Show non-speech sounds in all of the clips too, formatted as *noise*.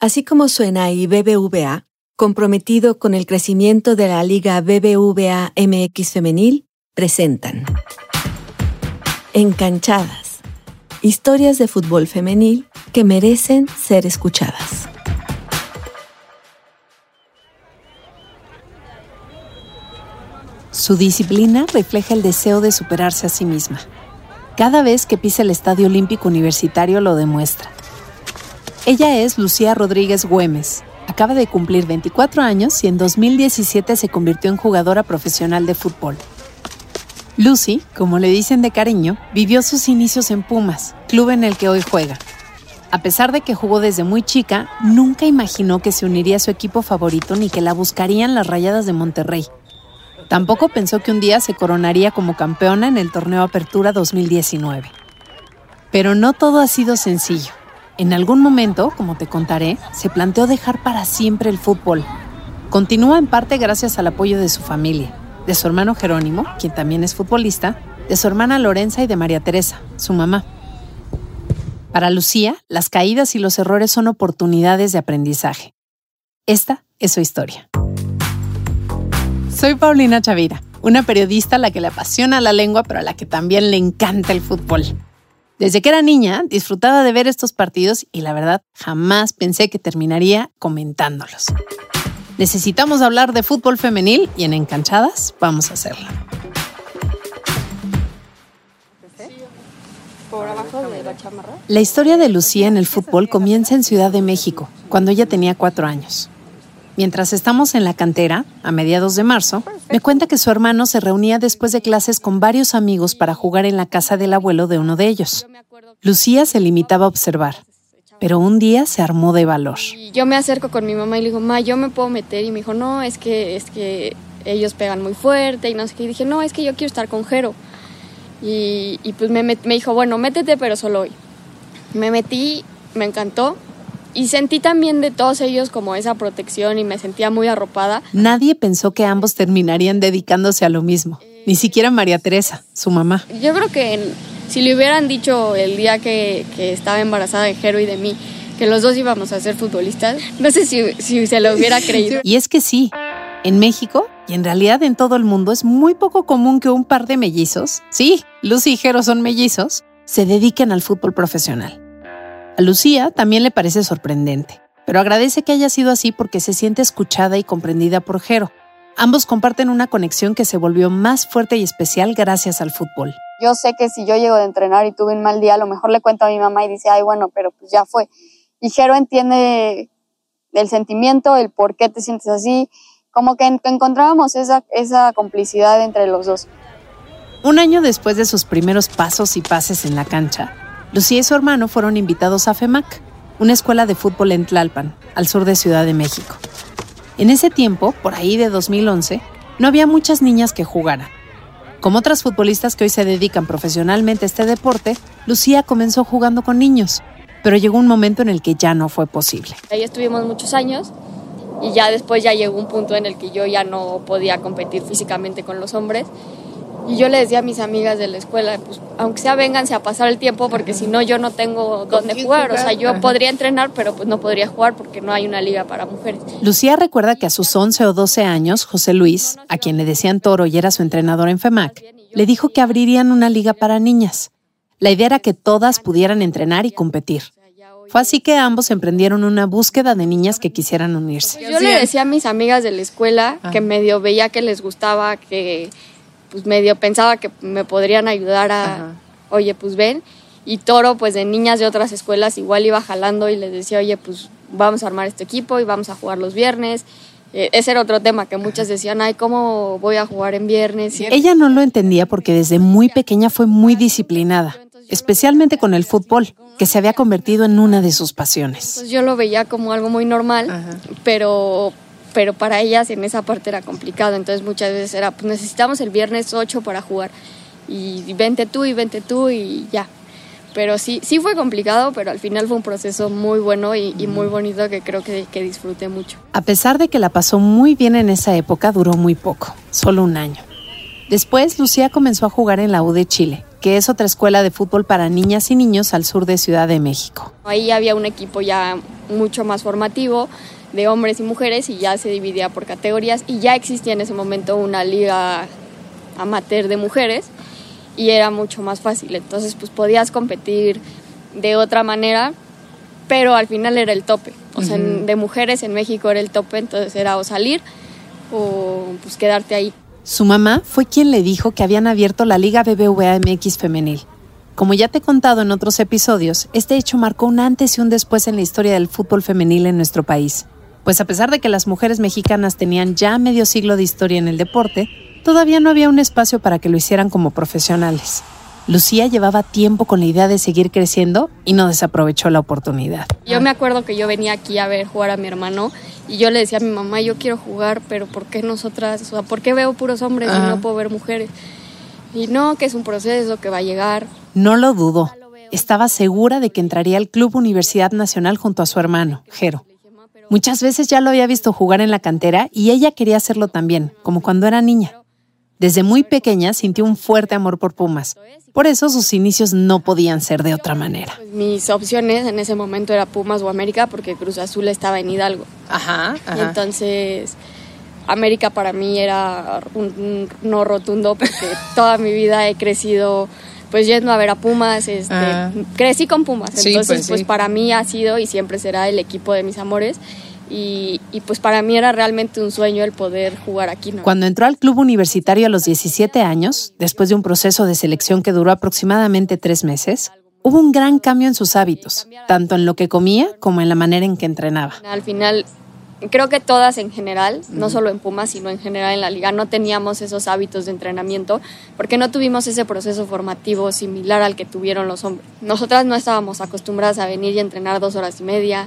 Así como suena y BBVA, comprometido con el crecimiento de la Liga BBVA MX Femenil, presentan Encanchadas. Historias de fútbol femenil que merecen ser escuchadas. Su disciplina refleja el deseo de superarse a sí misma. Cada vez que pisa el Estadio Olímpico Universitario lo demuestra. Ella es Lucía Rodríguez Güemes. Acaba de cumplir 24 años y en 2017 se convirtió en jugadora profesional de fútbol. Lucy, como le dicen de cariño, vivió sus inicios en Pumas, club en el que hoy juega. A pesar de que jugó desde muy chica, nunca imaginó que se uniría a su equipo favorito ni que la buscarían las Rayadas de Monterrey. Tampoco pensó que un día se coronaría como campeona en el torneo Apertura 2019. Pero no todo ha sido sencillo. En algún momento, como te contaré, se planteó dejar para siempre el fútbol. Continúa en parte gracias al apoyo de su familia, de su hermano Jerónimo, quien también es futbolista, de su hermana Lorenza y de María Teresa, su mamá. Para Lucía, las caídas y los errores son oportunidades de aprendizaje. Esta es su historia. Soy Paulina Chavira, una periodista a la que le apasiona la lengua, pero a la que también le encanta el fútbol. Desde que era niña, disfrutaba de ver estos partidos y la verdad jamás pensé que terminaría comentándolos. Necesitamos hablar de fútbol femenil y en Encanchadas vamos a hacerlo. La historia de Lucía en el fútbol comienza en Ciudad de México, cuando ella tenía cuatro años. Mientras estamos en la cantera, a mediados de marzo, me cuenta que su hermano se reunía después de clases con varios amigos para jugar en la casa del abuelo de uno de ellos. Lucía se limitaba a observar, pero un día se armó de valor. yo me acerco con mi mamá y le digo, ma, yo me puedo meter. Y me dijo, no, es que, es que ellos pegan muy fuerte y no sé qué. Y dije, no, es que yo quiero estar con Jero. Y, pues me, me, dijo, bueno, métete, pero solo hoy. Me metí, me encantó. Y sentí también de todos ellos como esa protección y me sentía muy arropada. Nadie pensó que ambos terminarían dedicándose a lo mismo. Ni siquiera María Teresa, su mamá. Yo creo que si le hubieran dicho el día que, estaba embarazada de Jero y de mí, que los dos íbamos a ser futbolistas, no sé si, si se lo hubiera *laughs* creído. Y es que sí, en México y en realidad en todo el mundo es muy poco común que un par de mellizos, sí, Lucy y Jero son mellizos, se dediquen al fútbol profesional. A Lucía también le parece sorprendente, pero agradece que haya sido así porque se siente escuchada y comprendida por Jero. Ambos comparten una conexión que se volvió más fuerte y especial gracias al fútbol. Yo sé que si yo llego de entrenar y tuve un mal día, a lo mejor le cuento a mi mamá y dice, ay, bueno, pero pues ya fue. Y Jero entiende el sentimiento, el por qué te sientes así, como que encontrábamos esa, esa complicidad entre los dos. Un año después de sus primeros pasos y pases en la cancha, Lucía y su hermano fueron invitados a FEMAC, una escuela de fútbol en Tlalpan, al sur de Ciudad de México. En ese tiempo, por ahí de 2011, no había muchas niñas que jugaran. Como otras futbolistas que hoy se dedican profesionalmente a este deporte, Lucía comenzó jugando con niños, pero llegó un momento en el que ya no fue posible. Ahí estuvimos muchos años y ya después ya llegó un punto en el que yo ya no podía competir físicamente con los hombres. Y yo le decía a mis amigas de la escuela, pues aunque sea vénganse a pasar el tiempo porque si no yo no tengo dónde jugar. O sea, yo podría entrenar, pero pues no podría jugar porque no hay una liga para mujeres. Lucía recuerda que a sus 11 o 12 años, José Luis, a quien le decían Toro y era su entrenador en FEMAC, le dijo que abrirían una liga para niñas. La idea era que todas pudieran entrenar y competir. Fue así que ambos emprendieron una búsqueda de niñas que quisieran unirse. Yo le decía a mis amigas de la escuela que medio veía que les gustaba, que pues medio pensaba que me podrían ayudar a, oye, pues ven. Y Toro, pues de niñas de otras escuelas, igual iba jalando y les decía, oye, pues vamos a armar este equipo y vamos a jugar los viernes. Eh, ese era otro tema que muchas decían, ay, ¿cómo voy a jugar en viernes? Ella no lo entendía porque desde muy pequeña fue muy disciplinada, especialmente con el fútbol que se había convertido en una de sus pasiones. Pues yo lo veía como algo muy normal, pero pero para ellas en esa parte era complicado, entonces muchas veces era, pues necesitamos el viernes 8 para jugar y vente tú y vente tú y ya. Pero sí, sí fue complicado, pero al final fue un proceso muy bueno y, muy bonito que creo que, que disfruté mucho. A pesar de que la pasó muy bien en esa época, duró muy poco, solo un año. Después, Lucía comenzó a jugar en la U de Chile, que es otra escuela de fútbol para niñas y niños al sur de Ciudad de México. Ahí había un equipo ya mucho más formativo de hombres y mujeres y ya se dividía por categorías y ya existía en ese momento una liga amateur de mujeres y era mucho más fácil. Entonces pues podías competir de otra manera, pero al final era el tope. O sea, de mujeres en México era el tope, entonces era o salir o pues quedarte ahí. Su mamá fue quien le dijo que habían abierto la Liga BBVA MX femenil. Como ya te he contado en otros episodios, este hecho marcó un antes y un después en la historia del fútbol femenil en nuestro país. Pues a pesar de que las mujeres mexicanas tenían ya medio siglo de historia en el deporte, todavía no había un espacio para que lo hicieran como profesionales. Lucía llevaba tiempo con la idea de seguir creciendo y no desaprovechó la oportunidad. Yo me acuerdo que yo venía aquí a ver jugar a mi hermano y yo le decía a mi mamá, yo quiero jugar, pero ¿por qué nosotras? O sea, ¿por qué veo puros hombres y no puedo ver mujeres? Y no, que es un proceso que va a llegar. No lo dudo. Estaba segura de que entraría al Club Universidad Nacional junto a su hermano, Jero. Muchas veces ya lo había visto jugar en la cantera y ella quería hacerlo también, como cuando era niña. Desde muy pequeña sintió un fuerte amor por Pumas. Por eso sus inicios no podían ser de otra manera. Pues mis opciones en ese momento era Pumas o América porque Cruz Azul estaba en Hidalgo. Ajá. Y entonces América para mí era un, no rotundo porque toda mi vida he crecido pues yendo a ver a Pumas, este, ah. crecí con Pumas, entonces pues, pues para mí ha sido y siempre será el equipo de mis amores y, pues para mí era realmente un sueño el poder jugar aquí. Cuando entró al club universitario a los 17 años, después de un proceso de selección que duró aproximadamente tres meses, hubo un gran cambio en sus hábitos, tanto en lo que comía como en la manera en que entrenaba. Al final creo que todas en general, no solo en Pumas, sino en general en la liga, no teníamos esos hábitos de entrenamiento porque no tuvimos ese proceso formativo similar al que tuvieron los hombres. Nosotras no estábamos acostumbradas a venir y entrenar dos horas y media.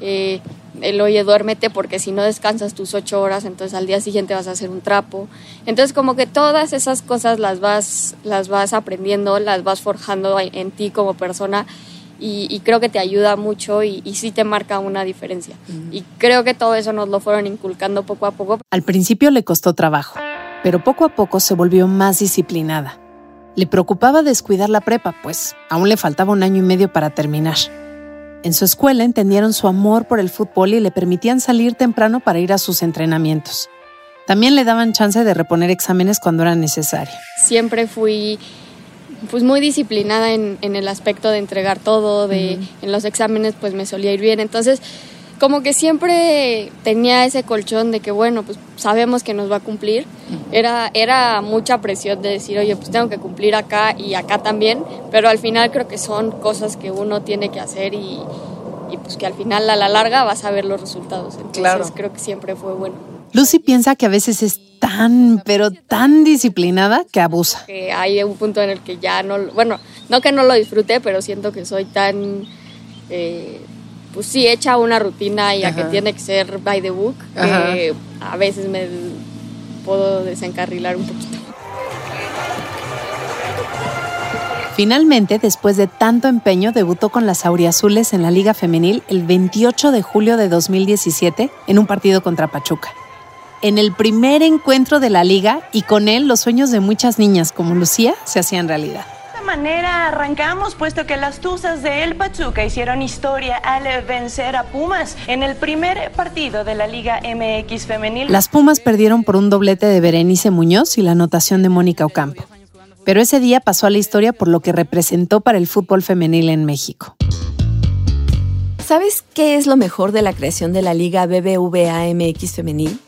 Eh, el oye, duérmete porque si no descansas tus ocho horas, entonces al día siguiente vas a hacer un trapo. Entonces como que todas esas cosas las vas, las vas aprendiendo, las vas forjando en ti como persona y, creo que te ayuda mucho y, y sí te marca una diferencia. Y creo que todo eso nos lo fueron inculcando poco a poco. Al principio le costó trabajo, pero poco a poco se volvió más disciplinada. Le preocupaba descuidar la prepa, pues aún le faltaba un año y medio para terminar. En su escuela entendieron su amor por el fútbol y le permitían salir temprano para ir a sus entrenamientos. También le daban chance de reponer exámenes cuando era necesario. Siempre fui pues muy disciplinada en, el aspecto de entregar todo, de en los exámenes pues me solía ir bien. Entonces, como que siempre tenía ese colchón de que bueno, pues sabemos que nos va a cumplir. Era, era mucha presión de decir, oye, pues tengo que cumplir acá y acá también, pero al final creo que son cosas que uno tiene que hacer y, pues que al final a la larga vas a ver los resultados. Entonces creo que siempre fue bueno. Lucy piensa que a veces es tan, pero tan disciplinada que abusa. hay un punto en el que ya no, bueno, no que no lo disfrute, pero siento que soy tan, eh, pues sí, hecha una rutina y a que tiene que ser by the book, que a veces me puedo desencarrilar un poquito. Finalmente, después de tanto empeño, debutó con las Auriazules en la Liga Femenil el 28 de julio de 2017 en un partido contra Pachuca en el primer encuentro de la liga y con él los sueños de muchas niñas como Lucía se hacían realidad. De esta manera arrancamos puesto que las Tuzas de El Pachuca hicieron historia al vencer a Pumas en el primer partido de la Liga MX femenil. Las Pumas perdieron por un doblete de Berenice Muñoz y la anotación de Mónica Ocampo. Pero ese día pasó a la historia por lo que representó para el fútbol femenil en México. ¿Sabes qué es lo mejor de la creación de la Liga BBVA MX femenil?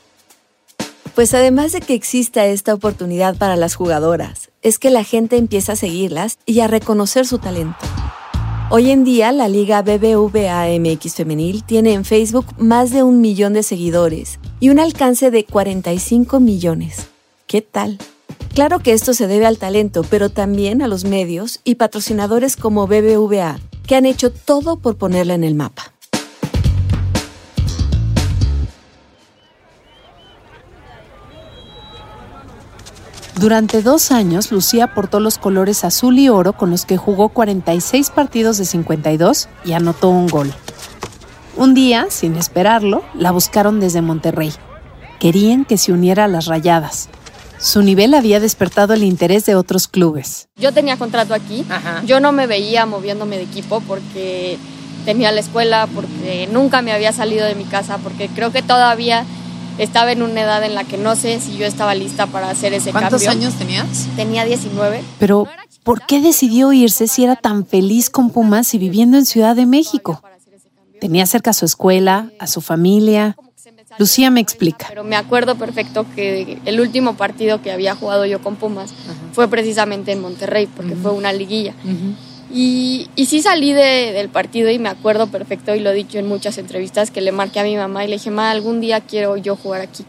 Pues además de que exista esta oportunidad para las jugadoras, es que la gente empieza a seguirlas y a reconocer su talento. Hoy en día, la Liga BBVA MX Femenil tiene en Facebook más de un millón de seguidores y un alcance de 45 millones. ¿Qué tal? Claro que esto se debe al talento, pero también a los medios y patrocinadores como BBVA, que han hecho todo por ponerla en el mapa. Durante dos años, Lucía portó los colores azul y oro con los que jugó 46 partidos de 52 y anotó un gol. Un día, sin esperarlo, la buscaron desde Monterrey. Querían que se uniera a las rayadas. su nivel había despertado el interés de otros clubes. Yo tenía contrato aquí, yo no me veía moviéndome de equipo porque tenía la escuela, porque nunca me había salido de mi casa, porque creo que todavía estaba en una edad en la que no sé si yo estaba lista para hacer ese cambio. ¿Cuántos años tenías? Tenía 19. Pero, ¿por qué decidió irse si era tan feliz con Pumas y viviendo en Ciudad de México? Tenía cerca a su escuela, a su familia. Lucía me explica. Pero me acuerdo perfecto que el último partido que había jugado yo con Pumas fue precisamente en Monterrey, porque fue una liguilla. Y, y, sí salí del partido y me acuerdo perfecto, y lo he dicho en muchas entrevistas, que le marqué a mi mamá y le dije, ma, algún día quiero yo jugar aquí.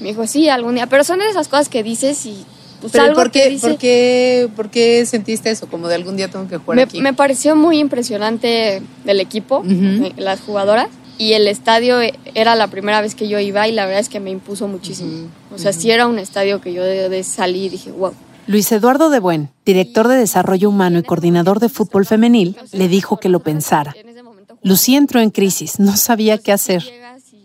Me dijo, sí, algún día. Pero son de esas cosas que dices y pues algo por qué, ¿por, qué, ¿por qué sentiste eso? Como de algún día tengo que jugar me, aquí. Me pareció muy impresionante del equipo, eh, las jugadoras. Y el estadio eh, era la primera vez que yo iba y la verdad es que me impuso muchísimo. O sea, sí era un estadio que yo de, de salí y dije, wow. Luis Eduardo de Buen, director de Desarrollo Humano y coordinador de fútbol femenil, le dijo que lo pensara. Lucía entró en crisis, no sabía qué hacer.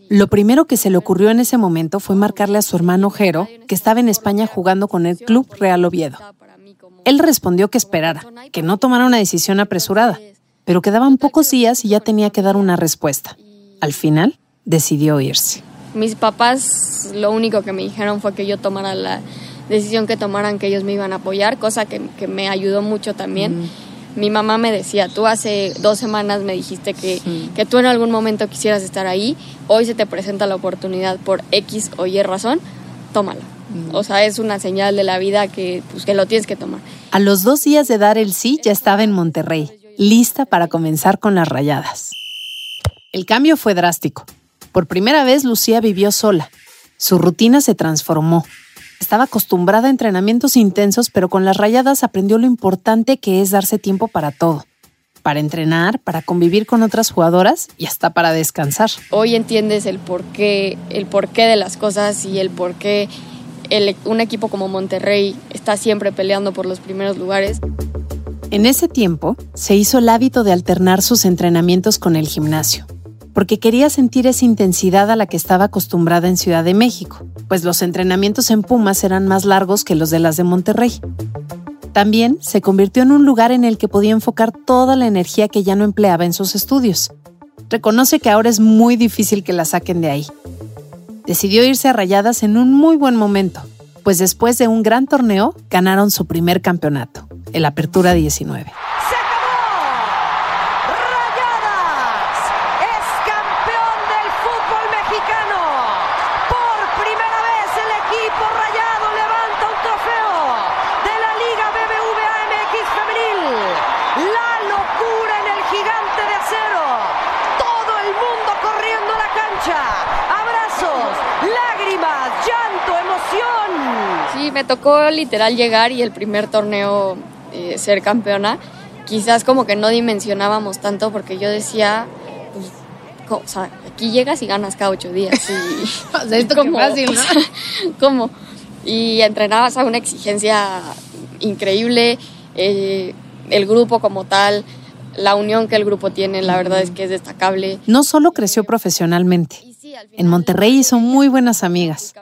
Lo primero que se le ocurrió en ese momento fue marcarle a su hermano Jero, que estaba en España jugando con el Club Real Oviedo. Él respondió que esperara, que no tomara una decisión apresurada, pero quedaban pocos días y ya tenía que dar una respuesta. Al final, decidió irse. Mis papás lo único que me dijeron fue que yo tomara la decisión que tomaran, que ellos me iban a apoyar, cosa que, me ayudó mucho también mi mamá me decía, tú hace dos semanas me dijiste que, que tú en algún momento quisieras estar ahí, hoy se te presenta la oportunidad por X o Y razón, tómala. O sea, es una señal de la vida que, pues, que lo tienes que tomar. A los dos días de dar el sí, ya estaba en Monterrey, lista para comenzar con las rayadas. El cambio fue drástico. Por primera vez Lucía vivió sola. Su rutina se transformó. Estaba acostumbrada a entrenamientos intensos, pero con las rayadas aprendió lo importante que es darse tiempo para todo. Para entrenar, para convivir con otras jugadoras y hasta para descansar. Hoy entiendes el porqué, el porqué de las cosas y el porqué el, un equipo como Monterrey está siempre peleando por los primeros lugares. En ese tiempo, se hizo el hábito de alternar sus entrenamientos con el gimnasio porque quería sentir esa intensidad a la que estaba acostumbrada en Ciudad de México, pues los entrenamientos en Pumas eran más largos que los de las de Monterrey. También se convirtió en un lugar en el que podía enfocar toda la energía que ya no empleaba en sus estudios. Reconoce que ahora es muy difícil que la saquen de ahí. Decidió irse a Rayadas en un muy buen momento, pues después de un gran torneo ganaron su primer campeonato, el Apertura 19. Tocó literal llegar y el primer torneo eh, ser campeona. Quizás como que no dimensionábamos tanto porque yo decía, pues, o sea, aquí llegas y ganas cada ocho días. Y, *laughs* o sea, esto como, fácil, ¿no? *laughs* ¿Cómo? Y entrenabas a una exigencia increíble, eh, el grupo como tal, la unión que el grupo tiene, la verdad es que es destacable. No solo creció profesionalmente, en Monterrey hizo muy buenas amigas.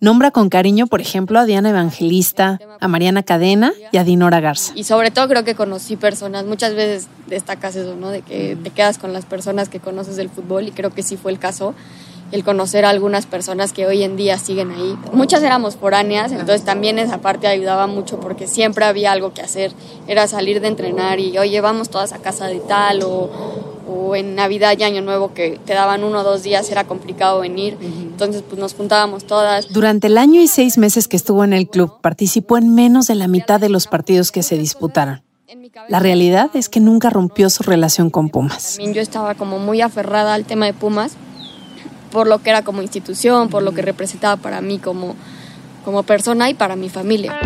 Nombra con cariño, por ejemplo, a Diana Evangelista, a Mariana Cadena y a Dinora Garza. Y sobre todo creo que conocí personas, muchas veces destacas eso, ¿no? De que te quedas con las personas que conoces del fútbol y creo que sí fue el caso el conocer a algunas personas que hoy en día siguen ahí. Muchas éramos foráneas, entonces también esa parte ayudaba mucho porque siempre había algo que hacer. Era salir de entrenar y, oye, vamos todas a casa de tal o, o en Navidad y Año Nuevo que te daban uno o dos días, era complicado venir. Entonces, pues nos juntábamos todas. Durante el año y seis meses que estuvo en el club, participó en menos de la mitad de los partidos que se disputaron. La realidad es que nunca rompió su relación con Pumas. Yo estaba como muy aferrada al tema de Pumas por lo que era como institución, por lo que representaba para mí como, como persona y para mi familia.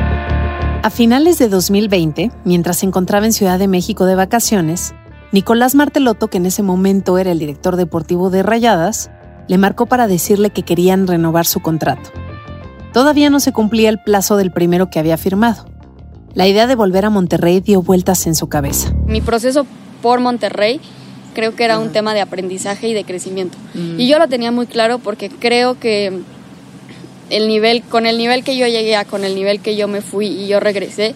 A finales de 2020, mientras se encontraba en Ciudad de México de vacaciones, Nicolás Martelotto, que en ese momento era el director deportivo de Rayadas, le marcó para decirle que querían renovar su contrato. Todavía no se cumplía el plazo del primero que había firmado. La idea de volver a Monterrey dio vueltas en su cabeza. Mi proceso por Monterrey creo que era un tema de aprendizaje y de crecimiento. Y yo lo tenía muy claro porque creo que el nivel, con el nivel que yo llegué a, con el nivel que yo me fui y yo regresé,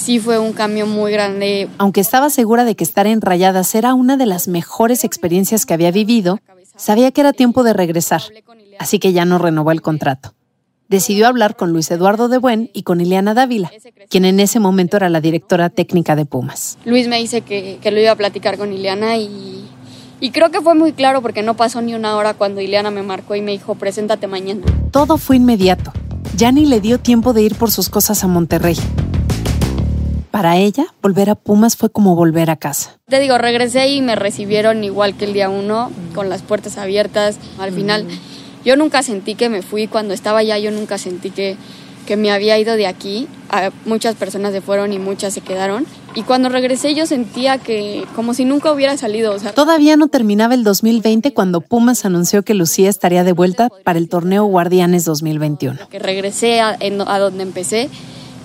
sí fue un cambio muy grande. Aunque estaba segura de que estar en Rayadas era una de las mejores experiencias que había vivido, sabía que era tiempo de regresar, así que ya no renovó el contrato. Decidió hablar con Luis Eduardo de Buen y con Ileana Dávila, quien en ese momento era la directora técnica de Pumas. Luis me dice que, que lo iba a platicar con Ileana y, y creo que fue muy claro porque no pasó ni una hora cuando Ileana me marcó y me dijo, preséntate mañana. Todo fue inmediato. Ya ni le dio tiempo de ir por sus cosas a Monterrey. Para ella, volver a Pumas fue como volver a casa. Te digo, regresé y me recibieron igual que el día uno, con las puertas abiertas. Al final, yo nunca sentí que me fui cuando estaba allá, yo nunca sentí que, que me había ido de aquí. muchas personas se fueron y muchas se quedaron. Y cuando regresé yo sentía que como si nunca hubiera salido. Todavía no terminaba el 2020 cuando Pumas anunció que Lucía estaría de vuelta para el torneo Guardianes 2021. Que regresé a, a donde empecé,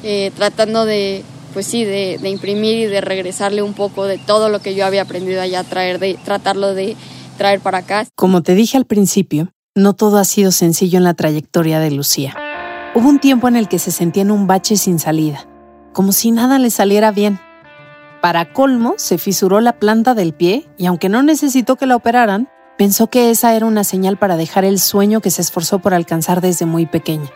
eh, tratando de pues sí, de, imprimir y de regresarle un poco de todo lo que yo había aprendido allá, traer de, tratarlo de traer para acá. Como te dije al principio, no todo ha sido sencillo en la trayectoria de Lucía. Hubo un tiempo en el que se sentía en un bache sin salida, como si nada le saliera bien. Para colmo, se fisuró la planta del pie y aunque no necesitó que la operaran, pensó que esa era una señal para dejar el sueño que se esforzó por alcanzar desde muy pequeña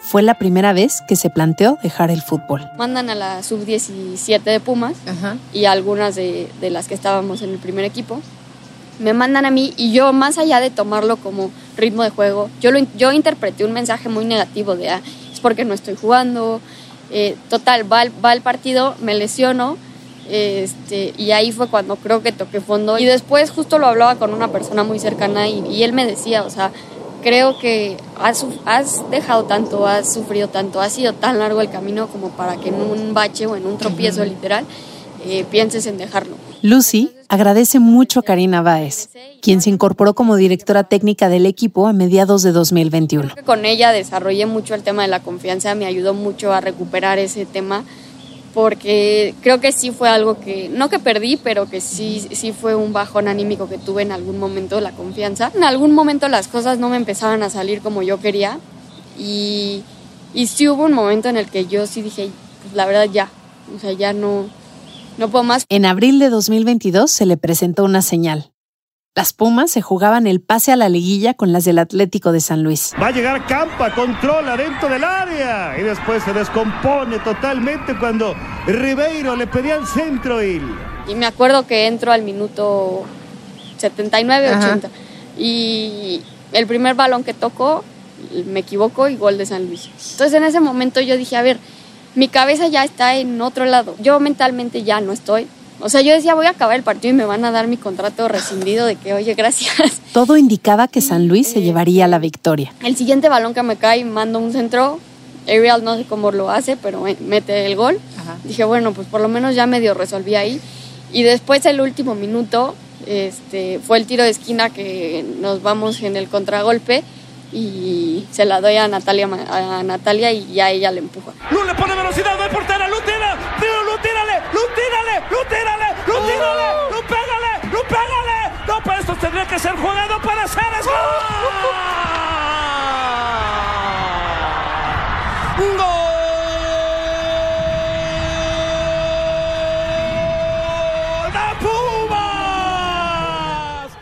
fue la primera vez que se planteó dejar el fútbol. Mandan a la sub-17 de Pumas y algunas de, las que estábamos en el primer equipo. Me mandan a mí y yo, más allá de tomarlo como ritmo de juego, yo, lo, yo interpreté un mensaje muy negativo de, ah, es porque no estoy jugando. Eh, total, va, va el partido, me lesiono este, y ahí fue cuando creo que toqué fondo. Y después justo lo hablaba con una persona muy cercana y, y él me decía, o sea, creo que has, has, dejado tanto, has sufrido tanto, ha sido tan largo el camino como para que en un bache o en un tropiezo literal eh, pienses en dejarlo. Lucy agradece mucho a Karina Báez, quien se incorporó como directora técnica del equipo a mediados de 2021. Con ella desarrollé mucho el tema de la confianza, me ayudó mucho a recuperar ese tema porque creo que sí fue algo que, no que perdí, pero que sí, sí fue un bajón anímico que tuve en algún momento, la confianza. En algún momento las cosas no me empezaban a salir como yo quería y, y sí hubo un momento en el que yo sí dije, pues la verdad ya, o sea, ya no, no puedo más. En abril de 2022 se le presentó una señal. Las Pumas se jugaban el pase a la liguilla con las del Atlético de San Luis. Va a llegar Campa, controla dentro del área y después se descompone totalmente cuando Ribeiro le pedía el centro y... Y me acuerdo que entro al minuto 79, 80 y el primer balón que tocó me equivoco y gol de San Luis. Entonces en ese momento yo dije, a ver, mi cabeza ya está en otro lado. Yo mentalmente ya no estoy. O sea, yo decía, voy a acabar el partido y me van a dar mi contrato rescindido de que, oye, gracias. *laughs* Todo indicaba que San Luis se llevaría la victoria. El siguiente balón que me cae, mando un centro. Ariel no sé cómo lo hace, pero mete el gol. Dije, bueno, pues por lo menos ya medio resolví ahí. Y después el último minuto este, fue el tiro de esquina que nos vamos en el contragolpe y se la doy a Natalia, a Natalia y ya ella le empuja. Lu le pone velocidad, va a portera, Lu tira, Lu tírale, Lu pégale, Lu pégale. No, pero esto tendría que ser jugado para hacer eso. ¡Gol!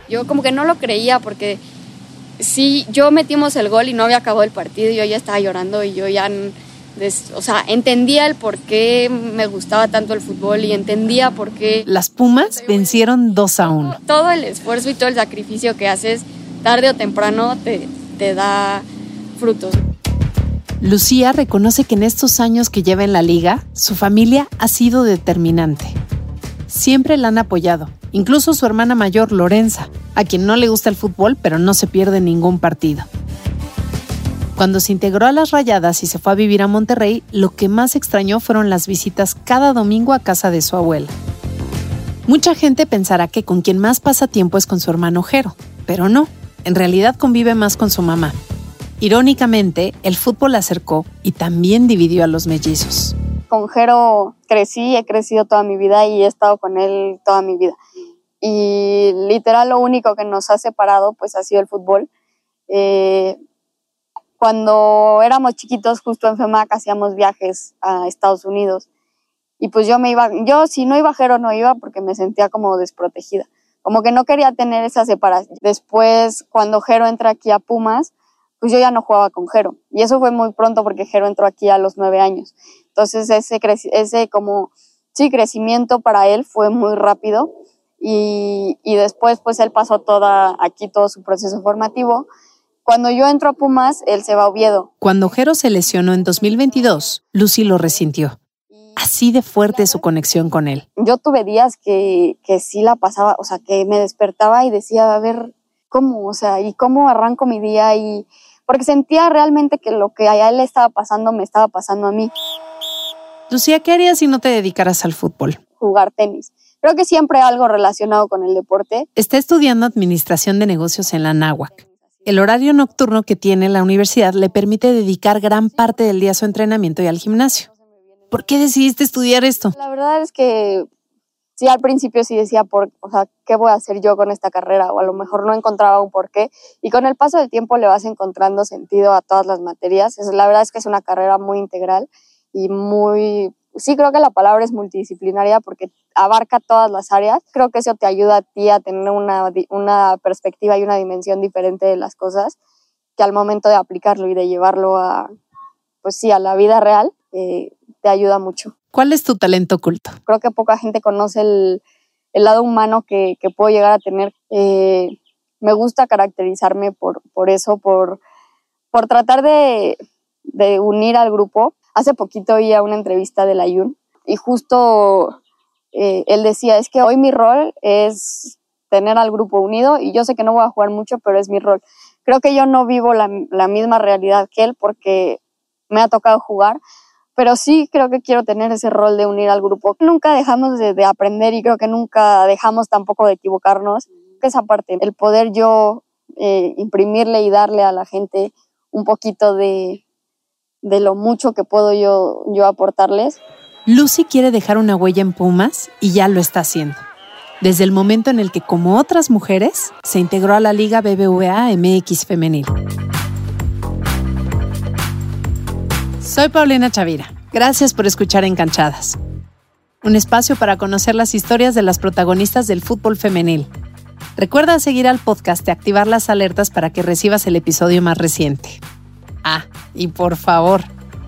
Yo como que no lo creía porque sí, yo metimos el gol y no había acabado el partido, yo ya estaba llorando y yo ya, o sea, entendía el por qué me gustaba tanto el fútbol y entendía por qué... Las Pumas vencieron 2 a 1. Todo el esfuerzo y todo el sacrificio que haces, tarde o temprano, te, te da frutos. Lucía reconoce que en estos años que lleva en la liga, su familia ha sido determinante. Siempre la han apoyado incluso su hermana mayor Lorenza, a quien no le gusta el fútbol pero no se pierde ningún partido. Cuando se integró a las Rayadas y se fue a vivir a Monterrey, lo que más extrañó fueron las visitas cada domingo a casa de su abuela. Mucha gente pensará que con quien más pasa tiempo es con su hermano Jero, pero no, en realidad convive más con su mamá. Irónicamente, el fútbol acercó y también dividió a los mellizos. Con Jero crecí, he crecido toda mi vida y he estado con él toda mi vida y literal lo único que nos ha separado pues ha sido el fútbol. Eh, cuando éramos chiquitos, justo en FEMAC hacíamos viajes a Estados Unidos. Y pues yo me iba, yo si no iba a Jero no iba porque me sentía como desprotegida. Como que no quería tener esa separación. Después, cuando Jero entra aquí a Pumas, pues yo ya no jugaba con Jero. Y eso fue muy pronto porque Jero entró aquí a los nueve años. Entonces ese, ese como, sí, crecimiento para él fue muy rápido. Y, y después pues él pasó toda, aquí todo su proceso formativo cuando yo entro a Pumas, él se va a Oviedo. Cuando Jero se lesionó en 2022, Lucy lo resintió. Así de fuerte su conexión con él. Yo tuve días que, que sí la pasaba, o sea, que me despertaba y decía, a ver, ¿cómo? O sea, ¿y cómo arranco mi día? Y porque sentía realmente que lo que a él le estaba pasando me estaba pasando a mí. Lucía, ¿qué harías si no te dedicaras al fútbol? Jugar tenis. Creo que siempre algo relacionado con el deporte. Está estudiando administración de negocios en la NAWAC el horario nocturno que tiene la universidad le permite dedicar gran parte del día a su entrenamiento y al gimnasio. ¿Por qué decidiste estudiar esto? La verdad es que sí, al principio sí decía, por, o sea, ¿qué voy a hacer yo con esta carrera? O a lo mejor no encontraba un porqué. Y con el paso del tiempo le vas encontrando sentido a todas las materias. la verdad es que es una carrera muy integral y muy sí creo que la palabra es multidisciplinaria porque abarca todas las áreas. Creo que eso te ayuda a ti a tener una, una perspectiva y una dimensión diferente de las cosas que al momento de aplicarlo y de llevarlo a, pues sí, a la vida real, eh, te ayuda mucho. ¿Cuál es tu talento oculto? Creo que poca gente conoce el, el lado humano que, que, puedo llegar a tener. Eh, me gusta caracterizarme por, por eso, por, por tratar de, de unir al grupo Hace poquito oía una entrevista de la Yun y justo eh, él decía, es que hoy mi rol es tener al grupo unido y yo sé que no voy a jugar mucho, pero es mi rol. Creo que yo no vivo la, misma realidad que él porque me ha tocado jugar, pero sí creo que quiero tener ese rol de unir al grupo. Nunca dejamos de, aprender y creo que nunca dejamos tampoco de equivocarnos. Esa parte, el poder yo eh, imprimirle y darle a la gente un poquito de, de lo mucho que puedo yo, yo aportarles. Lucy quiere dejar una huella en Pumas y ya lo está haciendo. Desde el momento en el que, como otras mujeres, se integró a la Liga BBVA MX Femenil. Soy Paulina Chavira. Gracias por escuchar Encanchadas. Un espacio para conocer las historias de las protagonistas del fútbol femenil. Recuerda seguir al podcast y activar las alertas para que recibas el episodio más reciente. Ah, y por favor,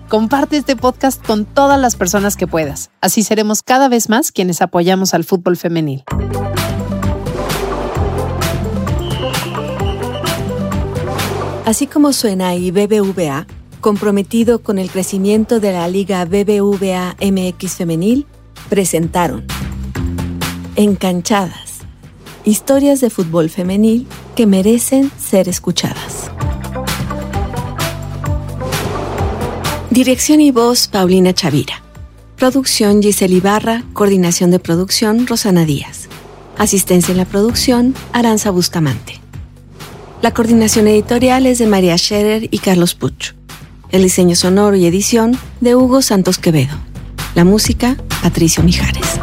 comparte este podcast con todas las personas que puedas. Así seremos cada vez más quienes apoyamos al fútbol femenil. Así como suena y BBVA, comprometido con el crecimiento de la Liga BBVA MX Femenil, presentaron Encanchadas, historias de fútbol femenil que merecen ser escuchadas. Dirección y voz Paulina Chavira. Producción Giselle Ibarra. Coordinación de producción Rosana Díaz. Asistencia en la producción Aranza Bustamante. La coordinación editorial es de María Scherer y Carlos Puch. El diseño sonoro y edición de Hugo Santos Quevedo. La música Patricio Mijares.